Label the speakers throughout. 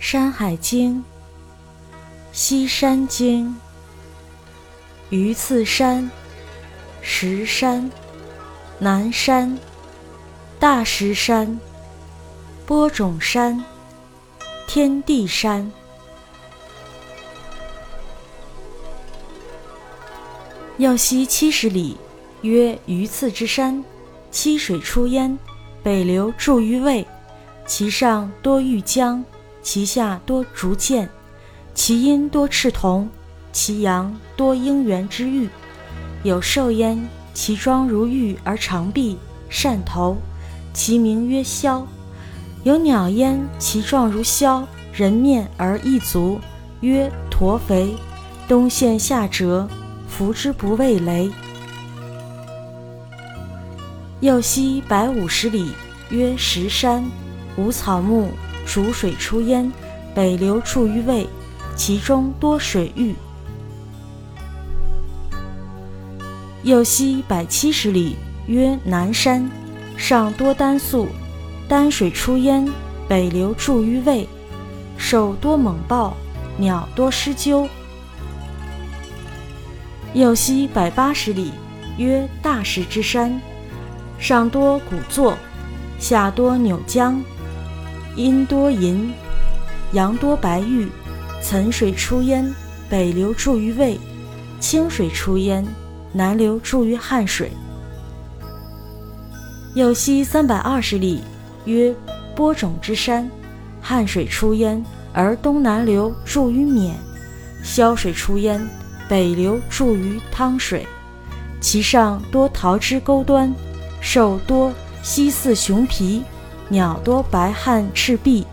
Speaker 1: 山海经》西山经榆次山石山南山大石山播种山天地山。要西七十里，曰榆次之山。七水出焉，北流注于渭，其上多玉浆，其下多竹涧，其阴多赤铜，其阳多应元之玉。有兽焉，其状如玉而长臂，善头，其名曰枭；有鸟焉，其状如枭，人面而异足，曰驼肥，冬现夏折，服之不畏雷。右西百五十里，曰石山，无草木，逐水出焉，北流注于渭，其中多水域。右西百七十里，曰南山，上多丹素，丹水出焉，北流注于渭，兽多猛豹，鸟多狮鸠。右西百八十里，曰大石之山。上多古座，下多扭江，阴多银，阳多白玉。岑水出焉，北流注于渭；清水出焉，南流注于汉水。右西三百二十里，曰播种之山。汉水出焉，而东南流注于沔；萧水出焉，北流注于汤水。其上多桃枝钩端。兽多西似熊皮，鸟多白汗赤壁。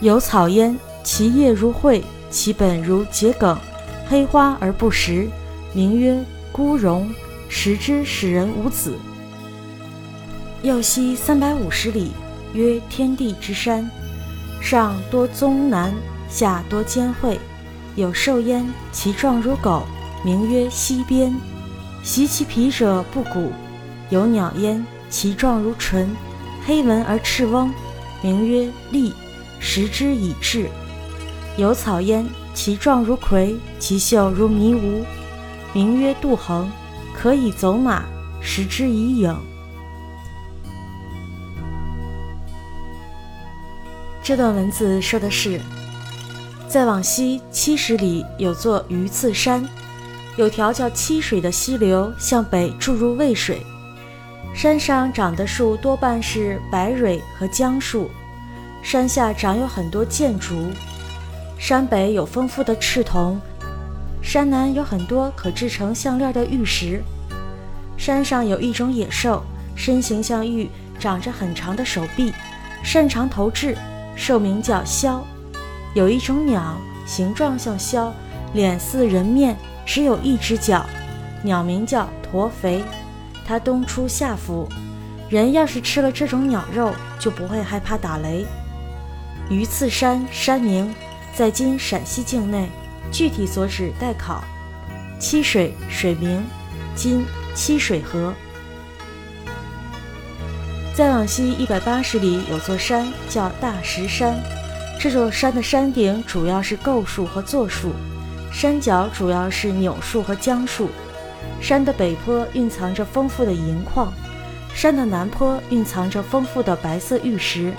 Speaker 1: 有草焉，其叶如蕙，其本如桔梗，黑花而不实，名曰孤荣。食之使人无子。右西三百五十里，曰天地之山，上多棕楠，下多尖惠。有兽焉，其状如狗，名曰西边。袭其皮者不骨。有鸟焉，其状如唇，黑纹而赤翁，名曰利，食之以治。有草焉，其状如葵，其秀如迷芜，名曰杜衡，可以走马，食之以影。这段文字说的是，再往西七十里有座榆次山，有条叫七水的溪流向北注入渭水。山上长的树多半是白蕊和姜树，山下长有很多箭竹。山北有丰富的赤铜，山南有很多可制成项链的玉石。山上有一种野兽，身形像玉，长着很长的手臂，擅长投掷，兽名叫枭。有一种鸟，形状像枭，脸似人面，只有一只脚，鸟名叫驼肥。它冬出夏伏，人要是吃了这种鸟肉，就不会害怕打雷。榆次山山名在今陕西境内，具体所指待考。七水水名今七水河。再往西一百八十里有座山叫大石山，这座山的山顶主要是构树和柞树，山脚主要是扭树和姜树。山的北坡蕴藏着丰富的银矿，山的南坡蕴藏着丰富的白色玉石。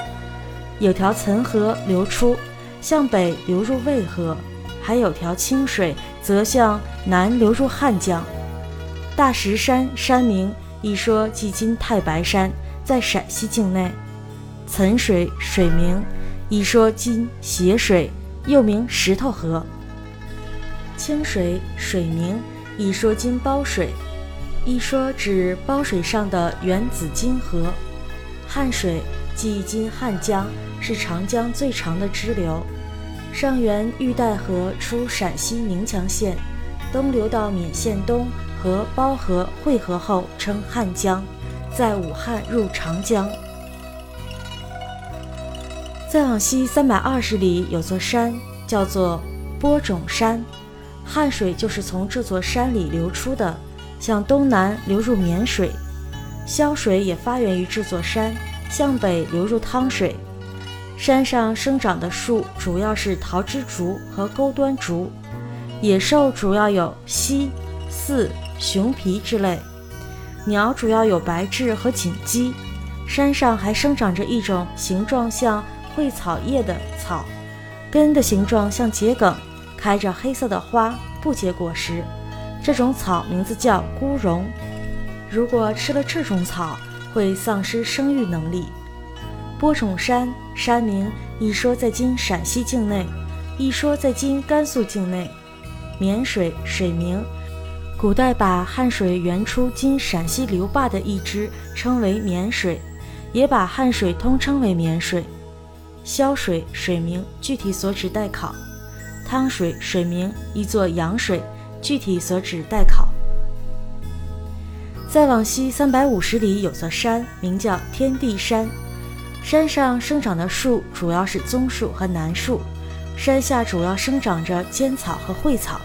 Speaker 1: 有条岑河流出，向北流入渭河；还有条清水，则向南流入汉江。大石山山名一说即今太白山，在陕西境内。岑水水名一说今斜水，又名石头河。清水水名。一说今包水，一说指包水上的原子金河。汉水即今汉江，是长江最长的支流，上源玉带河出陕西宁强县，东流到勉县东和包河汇合后称汉江，在武汉入长江。再往西三百二十里有座山，叫做播种山。汉水就是从这座山里流出的，向东南流入绵水；萧水也发源于这座山，向北流入汤水。山上生长的树主要是桃枝竹和钩端竹，野兽主要有犀、兕、熊皮之类，鸟主要有白雉和锦鸡。山上还生长着一种形状像蕙草叶的草，根的形状像桔梗，开着黑色的花，不结果实。这种草名字叫孤蓉。如果吃了这种草，会丧失生育能力。播种山，山名一说在今陕西境内，一说在今甘肃境内。沔水，水名，古代把汉水源出今陕西留坝的一支称为沔水，也把汉水通称为沔水。潇水，水名，具体所指待考。汤水，水名，一座阳水，具体所指待考。再往西三百五十里有座山，名叫天地山。山上生长的树主要是棕树和楠树，山下主要生长着尖草和蕙草。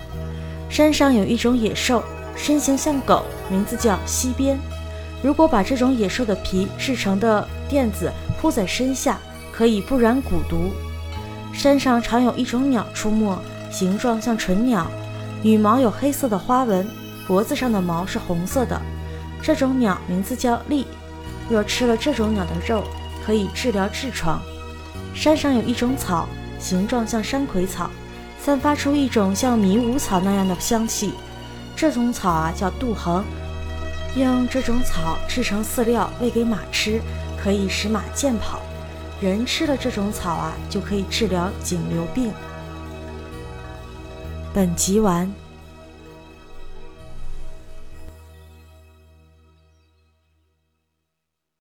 Speaker 1: 山上有一种野兽，身形像狗，名字叫西边。如果把这种野兽的皮制成的垫子铺在身下，可以不染蛊毒。山上常有一种鸟出没，形状像纯鸟，羽毛有黑色的花纹，脖子上的毛是红色的。这种鸟名字叫鹂。若吃了这种鸟的肉，可以治疗痔疮。山上有一种草，形状像山葵草，散发出一种像迷雾草那样的香气。这种草啊叫杜衡，用这种草制成饲料喂给马吃，可以使马健跑。人吃了这种草啊，就可以治疗颈瘤病。本集完。